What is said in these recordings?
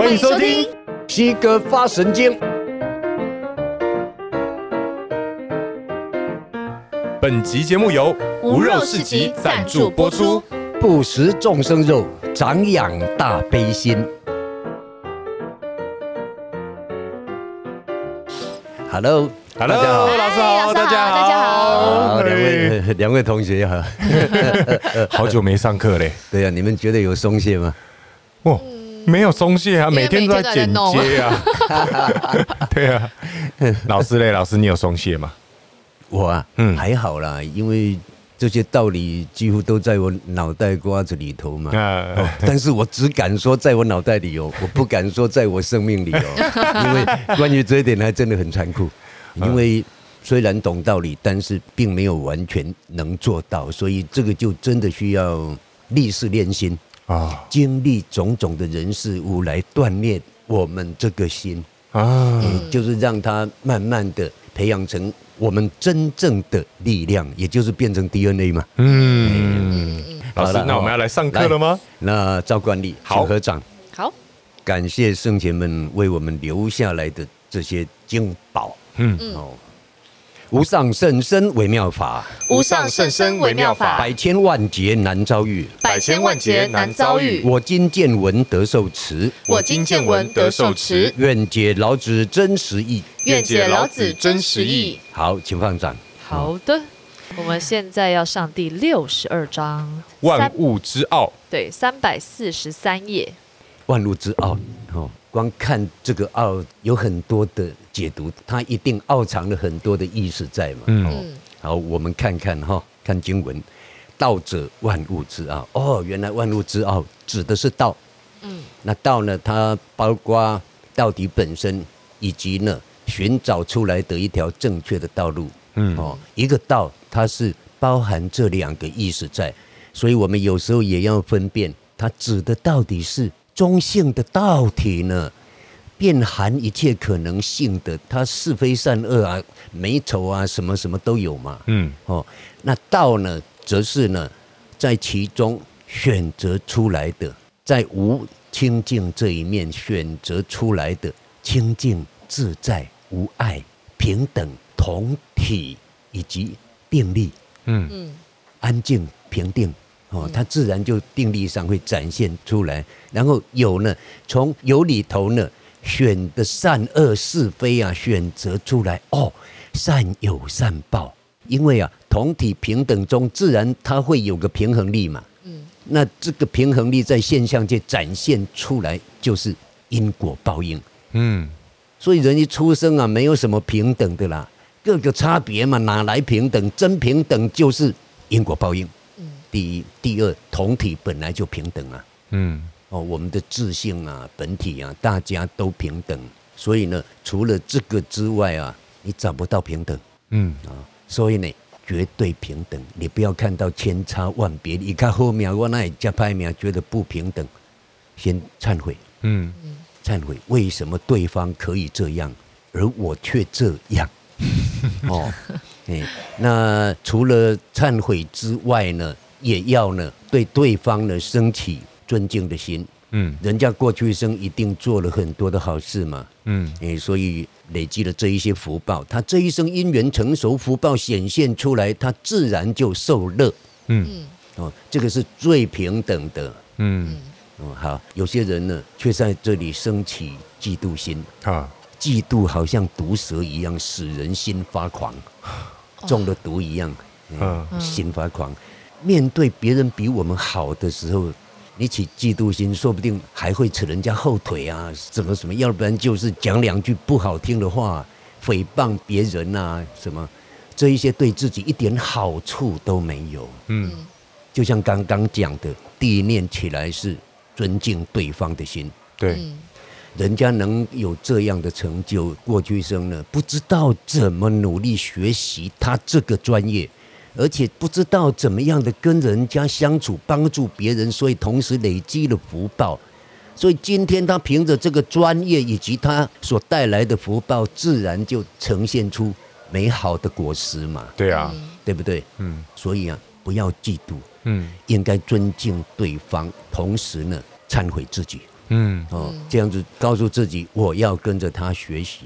欢迎收听《西哥发神经》。本集节目由无肉市集赞助播出。不食众生肉，长养大悲心。Hello，Hello，大家好，老师好，大家好，大家好，两位两位同学好，好久没上课嘞。对呀，你们觉得有松懈吗？哦，没有松懈啊，每天都在剪接啊。对啊，老师嘞，老师你有松懈吗？我啊，嗯，还好啦，因为这些道理几乎都在我脑袋瓜子里头嘛。哦，但是我只敢说在我脑袋里哦，我不敢说在我生命里哦，因为关于这一点还真的很残酷。因为虽然懂道理，但是并没有完全能做到，所以这个就真的需要历事练心啊，经历种种的人事物来锻炼我们这个心啊，就是让它慢慢的培养成。我们真正的力量，也就是变成 DNA 嘛。嗯，老师，那我们要来上课了吗？那照惯例，好，合掌。好，感谢圣贤们为我们留下来的这些经宝。嗯，哦。无上甚深微妙法，无上甚深微妙法，百千万劫难遭遇，百千万劫难遭遇。我今见闻得受持，我今见闻得受持。愿解老子真实意，愿解老子真实义。好，请放掌。好的，我们现在要上第六十二章，万物之奥。对，三百四十三页。万物之奥，哦。光看这个“奥”有很多的解读，它一定奥藏了很多的意思在嘛。嗯，好，我们看看哈，看经文，“道者，万物之奥”。哦，原来“万物之奥”指的是道。嗯，那道呢？它包括道体本身，以及呢寻找出来的一条正确的道路。嗯，哦，一个道，它是包含这两个意思在，所以我们有时候也要分辨，它指的到底是。中性的道体呢，遍含一切可能性的，它是非善恶啊，美丑啊，什么什么都有嘛。嗯，哦，那道呢，则是呢，在其中选择出来的，在无清净这一面选择出来的清净自在、无碍、平等、同体以及定力。嗯嗯，安静平定。哦，它自然就定力上会展现出来，然后有呢，从有里头呢选的善恶是非啊，选择出来哦，善有善报，因为啊同体平等中自然它会有个平衡力嘛，嗯，那这个平衡力在现象界展现出来就是因果报应，嗯，所以人一出生啊没有什么平等的啦，各个差别嘛，哪来平等？真平等就是因果报应。第一，第二，同体本来就平等啊。嗯，哦，我们的自性啊，本体啊，大家都平等。所以呢，除了这个之外啊，你找不到平等。嗯啊，所以呢，绝对平等。你不要看到千差万别，你看后面我那里加派名，觉得不平等，先忏悔。嗯，忏悔，为什么对方可以这样，而我却这样？哦，哎，那除了忏悔之外呢？也要呢，对对方呢升起尊敬的心。嗯，人家过去一生一定做了很多的好事嘛。嗯，所以累积了这一些福报，他这一生因缘成熟，福报显现出来，他自然就受乐。嗯，哦，这个是最平等的。嗯，哦，好，有些人呢却在这里升起嫉妒心。啊，嫉妒好像毒蛇一样，使人心发狂，中了毒一样。嗯，心发狂。面对别人比我们好的时候，你起嫉妒心，说不定还会扯人家后腿啊，什么什么，要不然就是讲两句不好听的话，诽谤别人啊，什么，这一些对自己一点好处都没有。嗯，就像刚刚讲的，第一念起来是尊敬对方的心。对，人家能有这样的成就，过去生呢，不知道怎么努力学习他这个专业。而且不知道怎么样的跟人家相处，帮助别人，所以同时累积了福报。所以今天他凭着这个专业以及他所带来的福报，自然就呈现出美好的果实嘛。对啊，对不对？嗯。所以啊，不要嫉妒，嗯，应该尊敬对方，同时呢，忏悔自己。嗯，哦，这样子告诉自己，我要跟着他学习，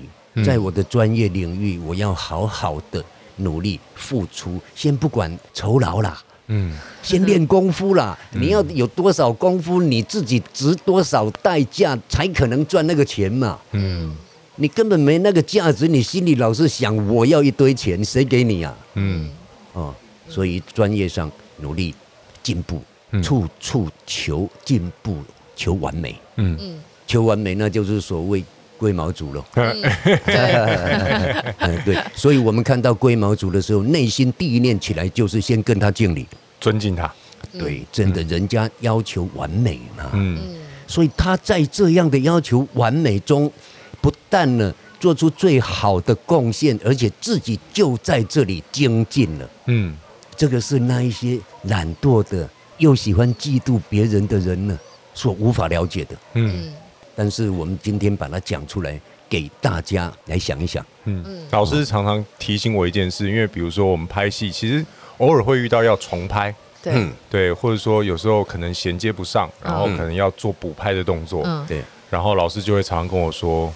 在我的专业领域，我要好好的努力付出，先不管酬劳啦。嗯，先练功夫啦！你要有多少功夫，你自己值多少代价，才可能赚那个钱嘛。嗯，你根本没那个价值，你心里老是想我要一堆钱，谁给你啊？嗯，哦，所以专业上努力进步，处处求进步，求完美。嗯嗯，求完美那就是所谓龟毛族了。嗯，对，所以我们看到龟毛族的时候，内心第一念起来就是先跟他敬礼，尊敬他。对，真的，人家要求完美嘛。嗯，所以他在这样的要求完美中，不但呢做出最好的贡献，而且自己就在这里精进了。嗯，这个是那一些懒惰的又喜欢嫉妒别人的人呢所无法了解的。嗯。但是我们今天把它讲出来，给大家来想一想。嗯，老师常常提醒我一件事，因为比如说我们拍戏，其实偶尔会遇到要重拍，对，对，或者说有时候可能衔接不上，然后可能要做补拍的动作，对，然后老师就会常常跟我说，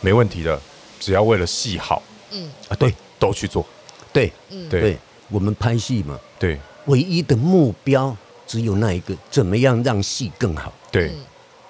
没问题的，只要为了戏好，嗯。啊，对，都去做，对，嗯，对，我们拍戏嘛，对，唯一的目标只有那一个，怎么样让戏更好，对。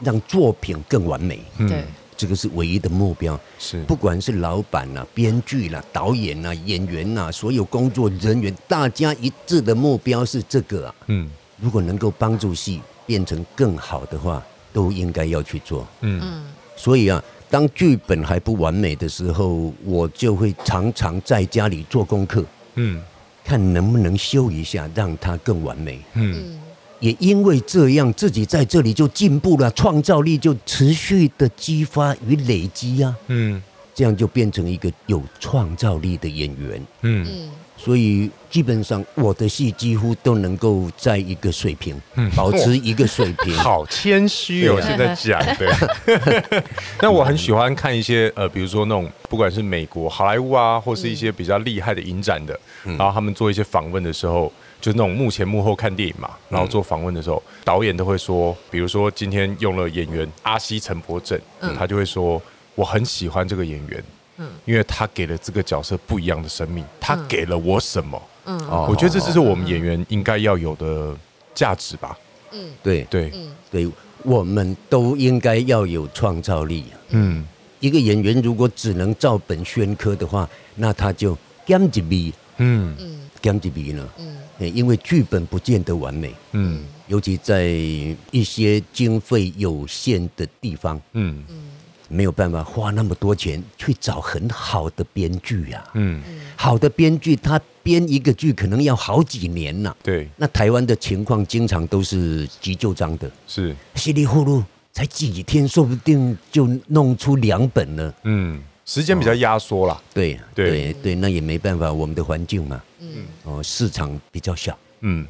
让作品更完美，对、嗯，这个是唯一的目标。是，不管是老板啦、啊、编剧啦、导演啦、啊、演员呐、啊，所有工作人员，大家一致的目标是这个啊。嗯，如果能够帮助戏变成更好的话，都应该要去做。嗯，所以啊，当剧本还不完美的时候，我就会常常在家里做功课。嗯，看能不能修一下，让它更完美。嗯。也因为这样，自己在这里就进步了，创造力就持续的激发与累积啊。嗯，这样就变成一个有创造力的演员。嗯，所以基本上我的戏几乎都能够在一个水平，保持一个水平。好谦虚哦，现在讲的。那我很喜欢看一些呃，比如说那种不管是美国好莱坞啊，或是一些比较厉害的影展的，然后他们做一些访问的时候。就那种幕前幕后看电影嘛，然后做访问的时候，嗯、导演都会说，比如说今天用了演员阿西陈柏正，嗯、他就会说我很喜欢这个演员，嗯，因为他给了这个角色不一样的生命，他给了我什么？嗯，我觉得这就是我们演员应该要有的价值吧。嗯，对对对，我们都应该要有创造力。嗯，一个演员如果只能照本宣科的话，那他就减一米。嗯。嗯，减一米呢？嗯。因为剧本不见得完美，嗯，尤其在一些经费有限的地方，嗯，没有办法花那么多钱去找很好的编剧呀，嗯，好的编剧他编一个剧可能要好几年呐，对，那台湾的情况经常都是急救章的，是。稀里糊涂才几天，说不定就弄出两本了，嗯。时间比较压缩了，对对。对，那也没办法，我们的环境嘛，嗯，哦，市场比较小，嗯，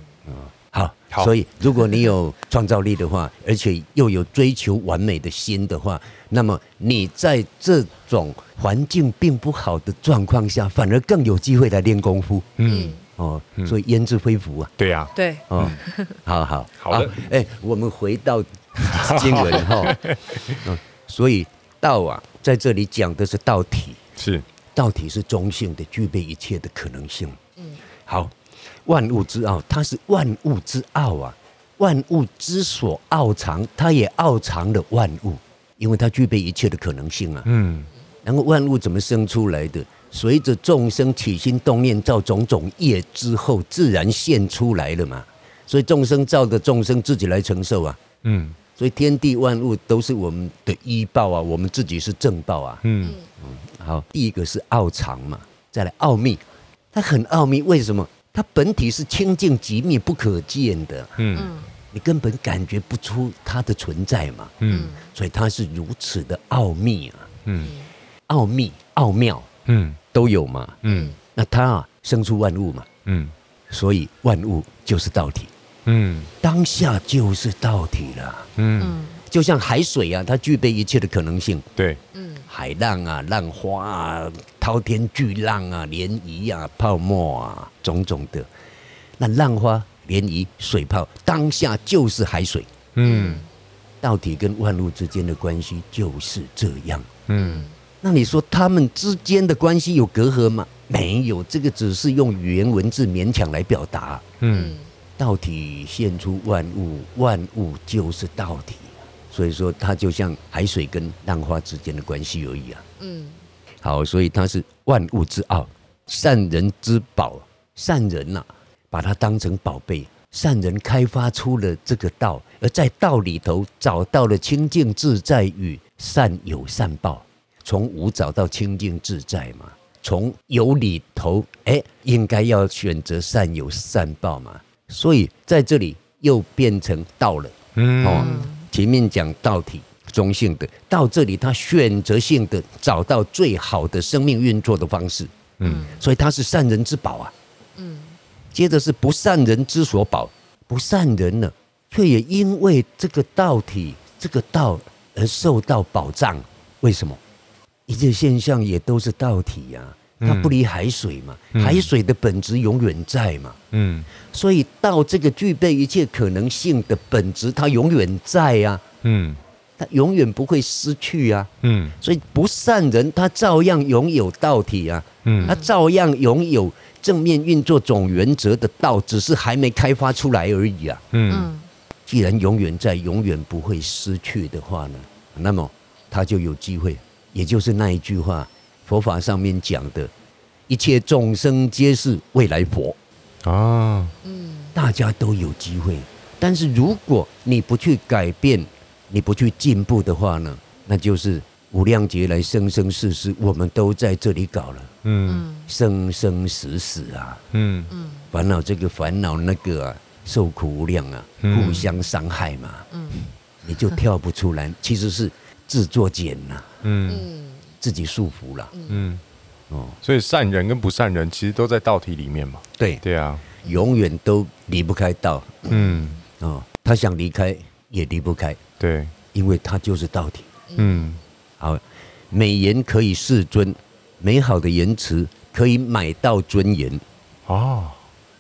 好，好，所以如果你有创造力的话，而且又有追求完美的心的话，那么你在这种环境并不好的状况下，反而更有机会来练功夫，嗯，哦，所以焉知非福啊，对呀，对，哦，好好好的，哎，我们回到 经文哈，嗯，所以。道啊，在这里讲的是道体，是道体是中性的，具备一切的可能性。嗯，好，万物之奥，它是万物之奥啊，万物之所奥藏，它也奥藏了万物，因为它具备一切的可能性啊。嗯，然后万物怎么生出来的？随着众生起心动念造种种业之后，自然现出来了嘛。所以众生造的众生自己来承受啊。嗯。所以天地万物都是我们的依报啊，我们自己是正报啊。嗯嗯，好，第一个是奥藏嘛，再来奥秘，它很奥秘，为什么？它本体是清净极密不可见的。嗯，你根本感觉不出它的存在嘛。嗯，所以它是如此的奥秘啊。嗯，奥秘、奥妙，嗯，都有嘛。嗯，那它啊，生出万物嘛。嗯，所以万物就是道体。嗯，当下就是道体了。嗯，就像海水啊，它具备一切的可能性。对，嗯，海浪啊，浪花啊，滔天巨浪啊，涟漪啊，泡沫啊，种种的。那浪花、涟漪、水泡，当下就是海水。嗯，道体跟万物之间的关系就是这样。嗯，那你说他们之间的关系有隔阂吗？没有，这个只是用语言文字勉强来表达。嗯，道体现出万物，万物就是道体，所以说它就像海水跟浪花之间的关系而已啊。嗯，好，所以它是万物之奥，善人之宝，善人呐、啊，把它当成宝贝。善人开发出了这个道，而在道里头找到了清净自在与善有善报，从无找到清净自在嘛，从有里头，哎，应该要选择善有善报嘛，所以在这里又变成道了。嗯，哦，前面讲道体中性的，到这里他选择性的找到最好的生命运作的方式。嗯，所以他是善人之宝啊。嗯。接着是不善人之所宝，不善人呢，却也因为这个道体、这个道而受到保障。为什么？一切现象也都是道体呀，它不离海水嘛，海水的本质永远在嘛。嗯，所以道这个具备一切可能性的本质，它永远在呀。嗯，它永远不会失去啊。嗯，所以不善人他照样拥有道体啊。嗯，他照样拥有。正面运作总原则的道，只是还没开发出来而已啊。嗯，既然永远在，永远不会失去的话呢，那么他就有机会。也就是那一句话，佛法上面讲的，一切众生皆是未来佛。啊。嗯，大家都有机会。但是如果你不去改变，你不去进步的话呢，那就是。无量劫来，生生世世，我们都在这里搞了，嗯，生生死死啊，嗯。嗯，烦恼这个烦恼那个啊，受苦无量啊，互相伤害嘛，嗯，你就跳不出来，其实是自作茧呐，嗯，自己束缚了，嗯，哦，所以善人跟不善人其实都在道体里面嘛，对。对啊，永远都离不开道，嗯，哦，他想离开也离不开，对，因为他就是道体，嗯。好，美言可以世尊，美好的言辞可以买到尊严。哦，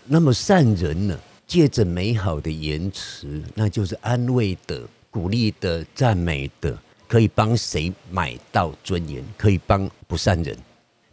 那么善人呢？借着美好的言辞，那就是安慰的、鼓励的、赞美的，可以帮谁买到尊严？可以帮不善人。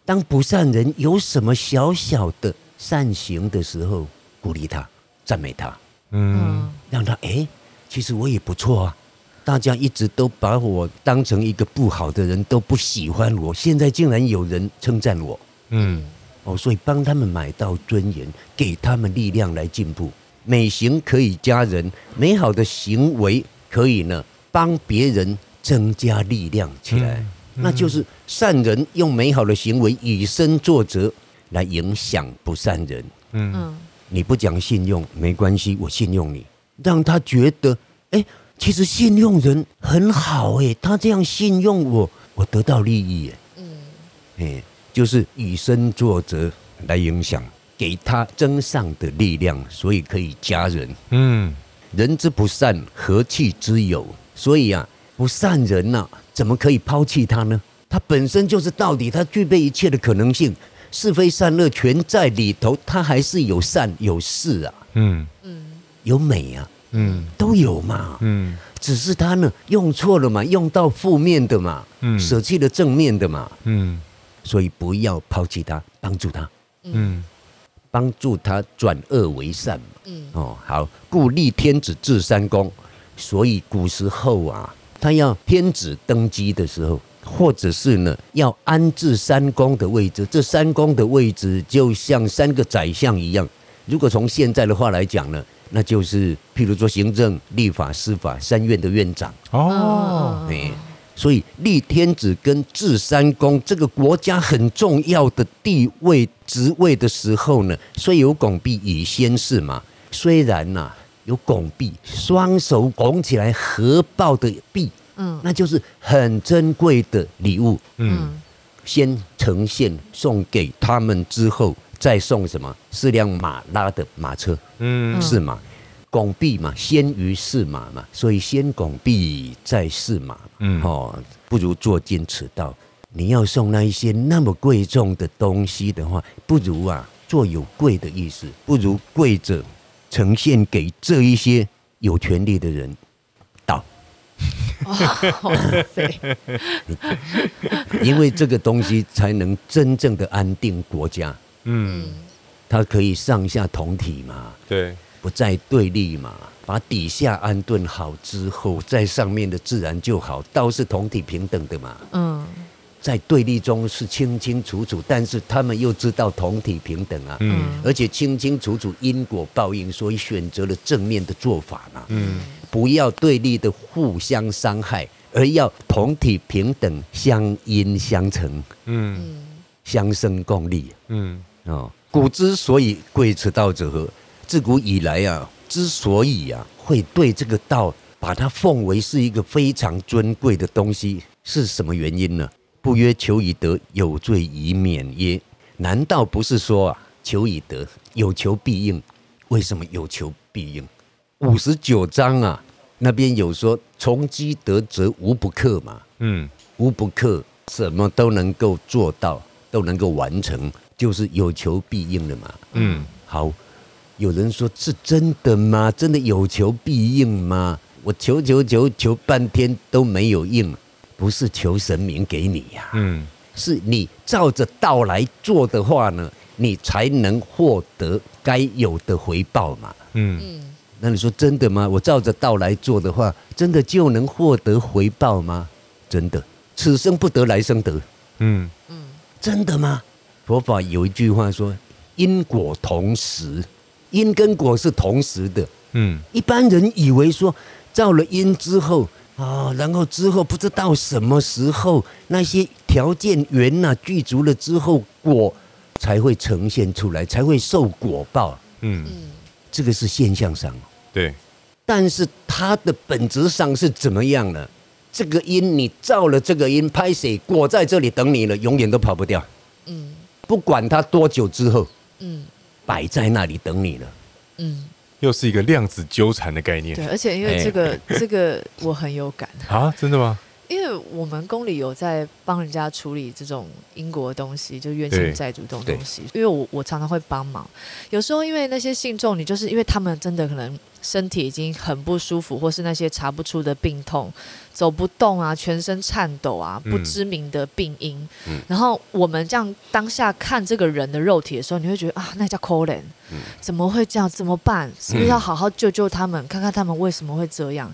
当不善人有什么小小的善行的时候，鼓励他、赞美他，嗯，让他哎、欸，其实我也不错啊。大家一直都把我当成一个不好的人，都不喜欢我。现在竟然有人称赞我，嗯，哦，所以帮他们买到尊严，给他们力量来进步。美行可以加人，美好的行为可以呢帮别人增加力量起来。那就是善人用美好的行为以身作则来影响不善人。嗯，你不讲信用没关系，我信用你，让他觉得哎。其实信用人很好哎，他这样信用我，我得到利益哎，嗯，哎，就是以身作则来影响，给他增上的力量，所以可以加人。嗯，人之不善，何弃之有？所以啊，不善人呐、啊，怎么可以抛弃他呢？他本身就是道理，他具备一切的可能性，是非善恶全在里头，他还是有善有事啊，嗯嗯，有美啊。嗯，都有嘛。嗯，只是他呢用错了嘛，用到负面的嘛。嗯，舍弃了正面的嘛。嗯，所以不要抛弃他，帮助他。嗯，帮助他转恶为善。嗯，哦，好，故立天子治三公。所以古时候啊，他要天子登基的时候，或者是呢要安置三公的位置，这三公的位置就像三个宰相一样。如果从现在的话来讲呢？那就是，譬如说行政、立法、司法三院的院长哦，哎，所以立天子跟治三公这个国家很重要的地位职位的时候呢，虽有拱璧以先事嘛，虽然呐、啊、有拱璧，双手拱起来合抱的璧，嗯，那就是很珍贵的礼物，嗯，先呈现送给他们之后。再送什么？四辆马拉的马车，嗯，是马，拱璧嘛，先于驷马嘛，所以先拱璧再驷马，嗯，哦，不如做尽此道。你要送那一些那么贵重的东西的话，不如啊，做有贵的意思，不如跪着呈现给这一些有权利的人道，哇塞！因为这个东西才能真正的安定国家。嗯，它可以上下同体嘛，对，不再对立嘛。把底下安顿好之后，在上面的自然就好，道是同体平等的嘛。嗯，在对立中是清清楚楚，但是他们又知道同体平等啊。嗯，而且清清楚楚因果报应，所以选择了正面的做法嘛。嗯，不要对立的互相伤害，而要同体平等，相因相成。嗯，相生共利。嗯，哦，古之所以贵此道者何？自古以来啊。之所以啊会对这个道把它奉为是一个非常尊贵的东西，是什么原因呢？不曰求以得，有罪以免耶？难道不是说啊求以得，有求必应？为什么有求必应？五十九章啊那边有说从积德则无不克嘛，嗯，无不克，什么都能够做到，都能够完成，就是有求必应的嘛，嗯，好。有人说是真的吗？真的有求必应吗？我求求求求半天都没有应，不是求神明给你呀，嗯，是你照着道来做的话呢，你才能获得该有的回报嘛，嗯，那你说真的吗？我照着道来做的话，真的就能获得回报吗？真的，此生不得来生得，嗯。嗯，真的吗？佛法有一句话说，因果同时。因跟果是同时的，嗯，一般人以为说造了因之后啊，然后之后不知道什么时候那些条件缘呐具足了之后，果才会呈现出来，才会受果报，嗯，这个是现象上，对，但是它的本质上是怎么样呢？这个因你造了这个因，拍谁果在这里等你了，永远都跑不掉，嗯，不管它多久之后，嗯。摆在那里等你了，嗯，又是一个量子纠缠的概念。对，而且因为这个，欸、这个我很有感啊，真的吗？因为我们宫里有在帮人家处理这种英国的东西，就冤亲债主这种东西。因为我我常常会帮忙，有时候因为那些信众，你就是因为他们真的可能身体已经很不舒服，或是那些查不出的病痛，走不动啊，全身颤抖啊，不知名的病因。嗯、然后我们这样当下看这个人的肉体的时候，你会觉得啊，那叫可怜，怎么会这样？怎么办？是不是要好好救救他们，看看他们为什么会这样？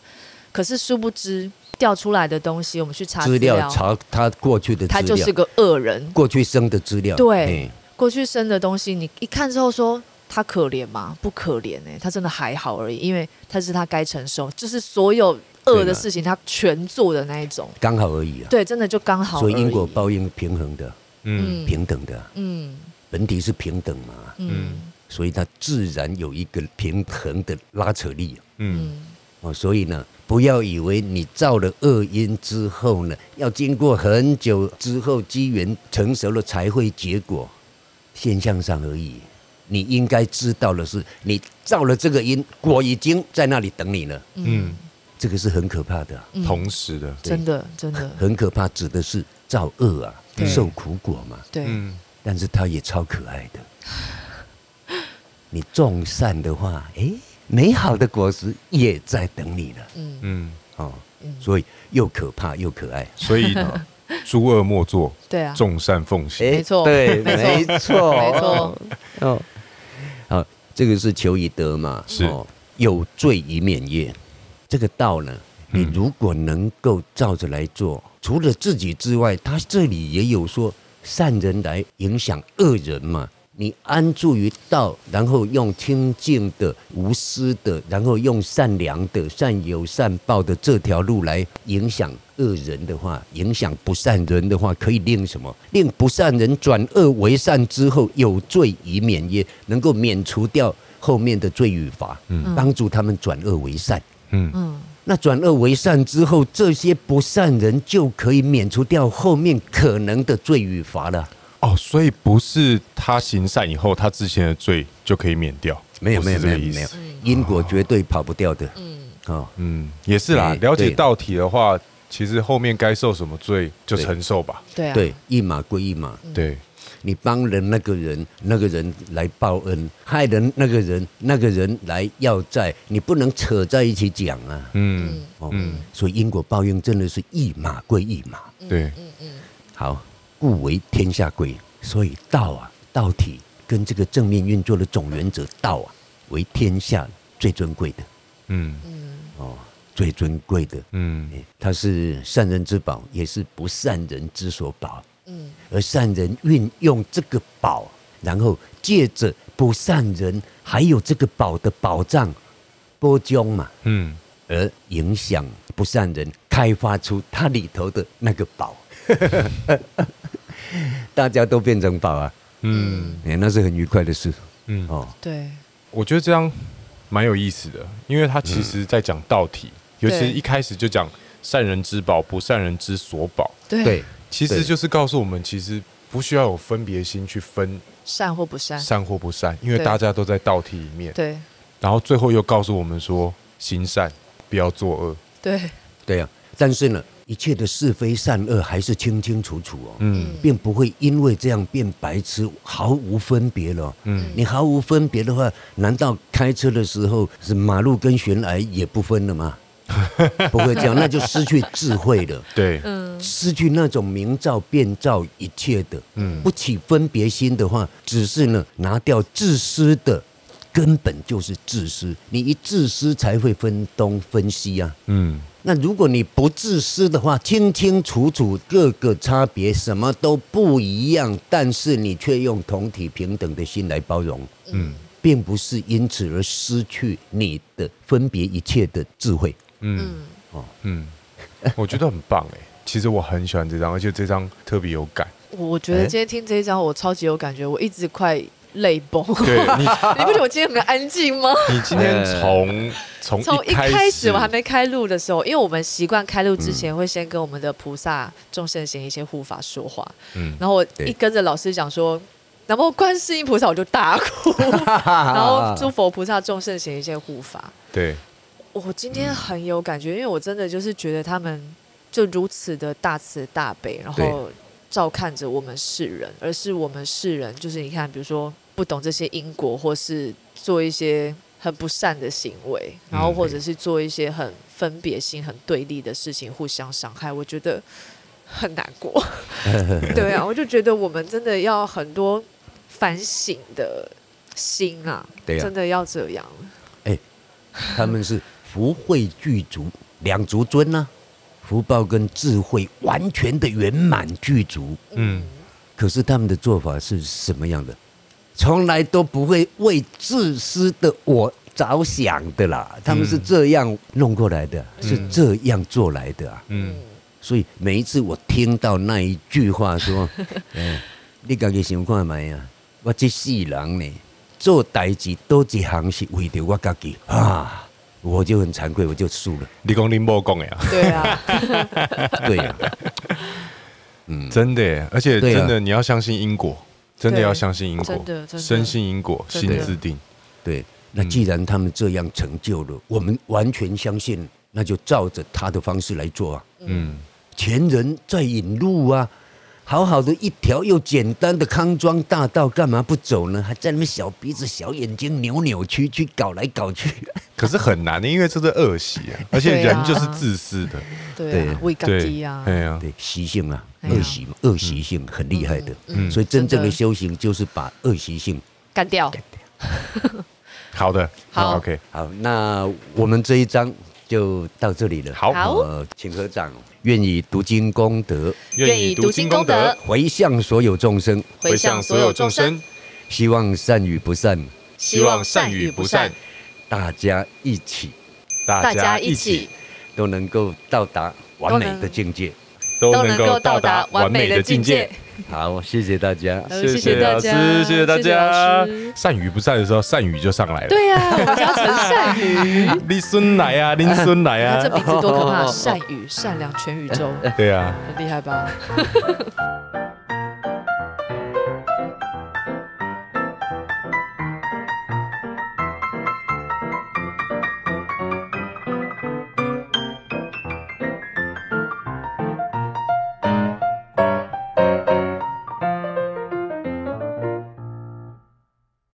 可是殊不知。调出来的东西，我们去查资料，查他过去的资料，他就是个恶人，过去生的资料。对，过去生的东西，你一看之后说他可怜吗？不可怜哎，他真的还好而已，因为他是他该承受，就是所有恶的事情他全做的那一种，刚好而已啊。对，真的就刚好。所以因果报应平衡的，嗯，平等的，嗯，本体是平等嘛，嗯，所以他自然有一个平衡的拉扯力，嗯，哦，所以呢。不要以为你造了恶因之后呢，要经过很久之后机缘成熟了才会结果，现象上而已。你应该知道的是，你造了这个因，果已经在那里等你了。嗯，这个是很可怕的，嗯、同时的，真的真的很可怕，指的是造恶啊，受苦果嘛。对，但是它也超可爱的。你种善的话，哎。美好的果实也在等你呢。嗯嗯，哦，所以又可怕又可爱。所以呢，诸恶莫作，对啊，众善奉行。没错，对，没错，没错。哦，好，这个是求以德嘛？是。有罪以免业？这个道呢，你如果能够照着来做，除了自己之外，他这里也有说善人来影响恶人嘛。你安住于道，然后用清净的、无私的，然后用善良的、善有善报的这条路来影响恶人的话，影响不善人的话，可以令什么？令不善人转恶为善之后，有罪以免也？能够免除掉后面的罪与罚，嗯，帮助他们转恶为善，嗯嗯。那转恶为善之后，这些不善人就可以免除掉后面可能的罪与罚了。哦，所以不是他行善以后，他之前的罪就可以免掉？没有，没有，没有，没有，因果绝对跑不掉的。嗯，哦，嗯，也是啦。了解道体的话，其实后面该受什么罪就承受吧。对啊，对，一码归一码。对，你帮了那个人，那个人来报恩；害人那个人，那个人来要债。你不能扯在一起讲啊。嗯哦，嗯，所以因果报应真的是一码归一码。对，嗯嗯。好，故为天下贵。所以道啊，道体跟这个正面运作的总原则，道啊，为天下最尊贵的。嗯嗯。哦，最尊贵的。嗯，它是善人之宝，也是不善人之所宝。嗯，而善人运用这个宝，然后借着不善人还有这个宝的宝藏，波将嘛，嗯，而影响不善人开发出它里头的那个宝，大家都变成宝啊，嗯，哎，那是很愉快的事，嗯哦，对，我觉得这样蛮有意思的，因为他其实在讲道体，尤其是一开始就讲善人之宝，不善人之所宝，对。其实就是告诉我们，其实不需要有分别心去分善或不善，善或不善，因为大家都在道体里面。对。然后最后又告诉我们说，行善，不要作恶。对。对呀。但是呢，一切的是非善恶还是清清楚楚哦。嗯。并不会因为这样变白痴，毫无分别了。嗯。你毫无分别的话，难道开车的时候是马路跟悬崖也不分了吗？不会这样，那就失去智慧了。对，失去那种明照变照一切的，嗯，不起分别心的话，只是呢，拿掉自私的，根本就是自私。你一自私才会分东分西啊。嗯，那如果你不自私的话，清清楚楚各个差别什么都不一样，但是你却用同体平等的心来包容，嗯，并不是因此而失去你的分别一切的智慧。嗯哦嗯，我觉得很棒哎，其实我很喜欢这张，而且这张特别有感。我觉得今天听这一张，我超级有感觉，我一直快泪崩。对你，你不觉得我今天很安静吗？你今天从 从从一开始我还没开录的时候，因为我们习惯开录之前会先跟我们的菩萨众圣贤一些护法说话，嗯，然后我一跟着老师讲说，然后观世音菩萨我就大哭，然后诸佛菩萨众圣贤一些护法，对。我今天很有感觉，因为我真的就是觉得他们就如此的大慈大悲，然后照看着我们世人，而是我们世人，就是你看，比如说不懂这些因果，或是做一些很不善的行为，然后或者是做一些很分别心、很对立的事情，互相伤害，我觉得很难过。对啊，我就觉得我们真的要很多反省的心啊，对啊，真的要这样。哎，他们是。福慧具足，两足尊呢、啊？福报跟智慧完全的圆满具足。嗯，可是他们的做法是什么样的？从来都不会为自私的我着想的啦。他们是这样弄过来的，嗯、是这样做来的啊。嗯，所以每一次我听到那一句话说：“欸、你自己想看没啊？我这世人呢，做代志多一行是为着我家己啊。”我就很惭愧，我就输了。你讲你莫讲呀？对啊，对呀，嗯，真的，而且真的，你要相信因果，真的要相信因果，真的，深信因果，心自定。对，那既然他们这样成就了，我们完全相信，那就照着他的方式来做啊。嗯，前人在引路啊。好好的一条又简单的康庄大道，干嘛不走呢？还在那边小鼻子、小眼睛、扭扭曲曲搞来搞去。可是很难的，因为这是恶习 啊，而且人就是自私的。对啊，为自己啊，对啊，对习性啊，恶习嘛，恶习性很厉害的。嗯，所以真正的修行就是把恶习性干掉。好的，好，OK，好，那我们这一章就到这里了。好，呃，请合掌。愿以读经功德，愿以读经功德回向所有众生，回向所有众生。希望善与不善，希望善与不善，大家一起，大家一起都能够到达完美的境界。都能够到达完美的境界。好，谢谢大家，谢谢老师，谢谢大家。善雨不善的时候，善雨就上来了。对呀，我们叫陈善宇。你孙来啊，林孙来啊，这名字多可怕！善雨，善良全宇宙。对呀，很厉害吧？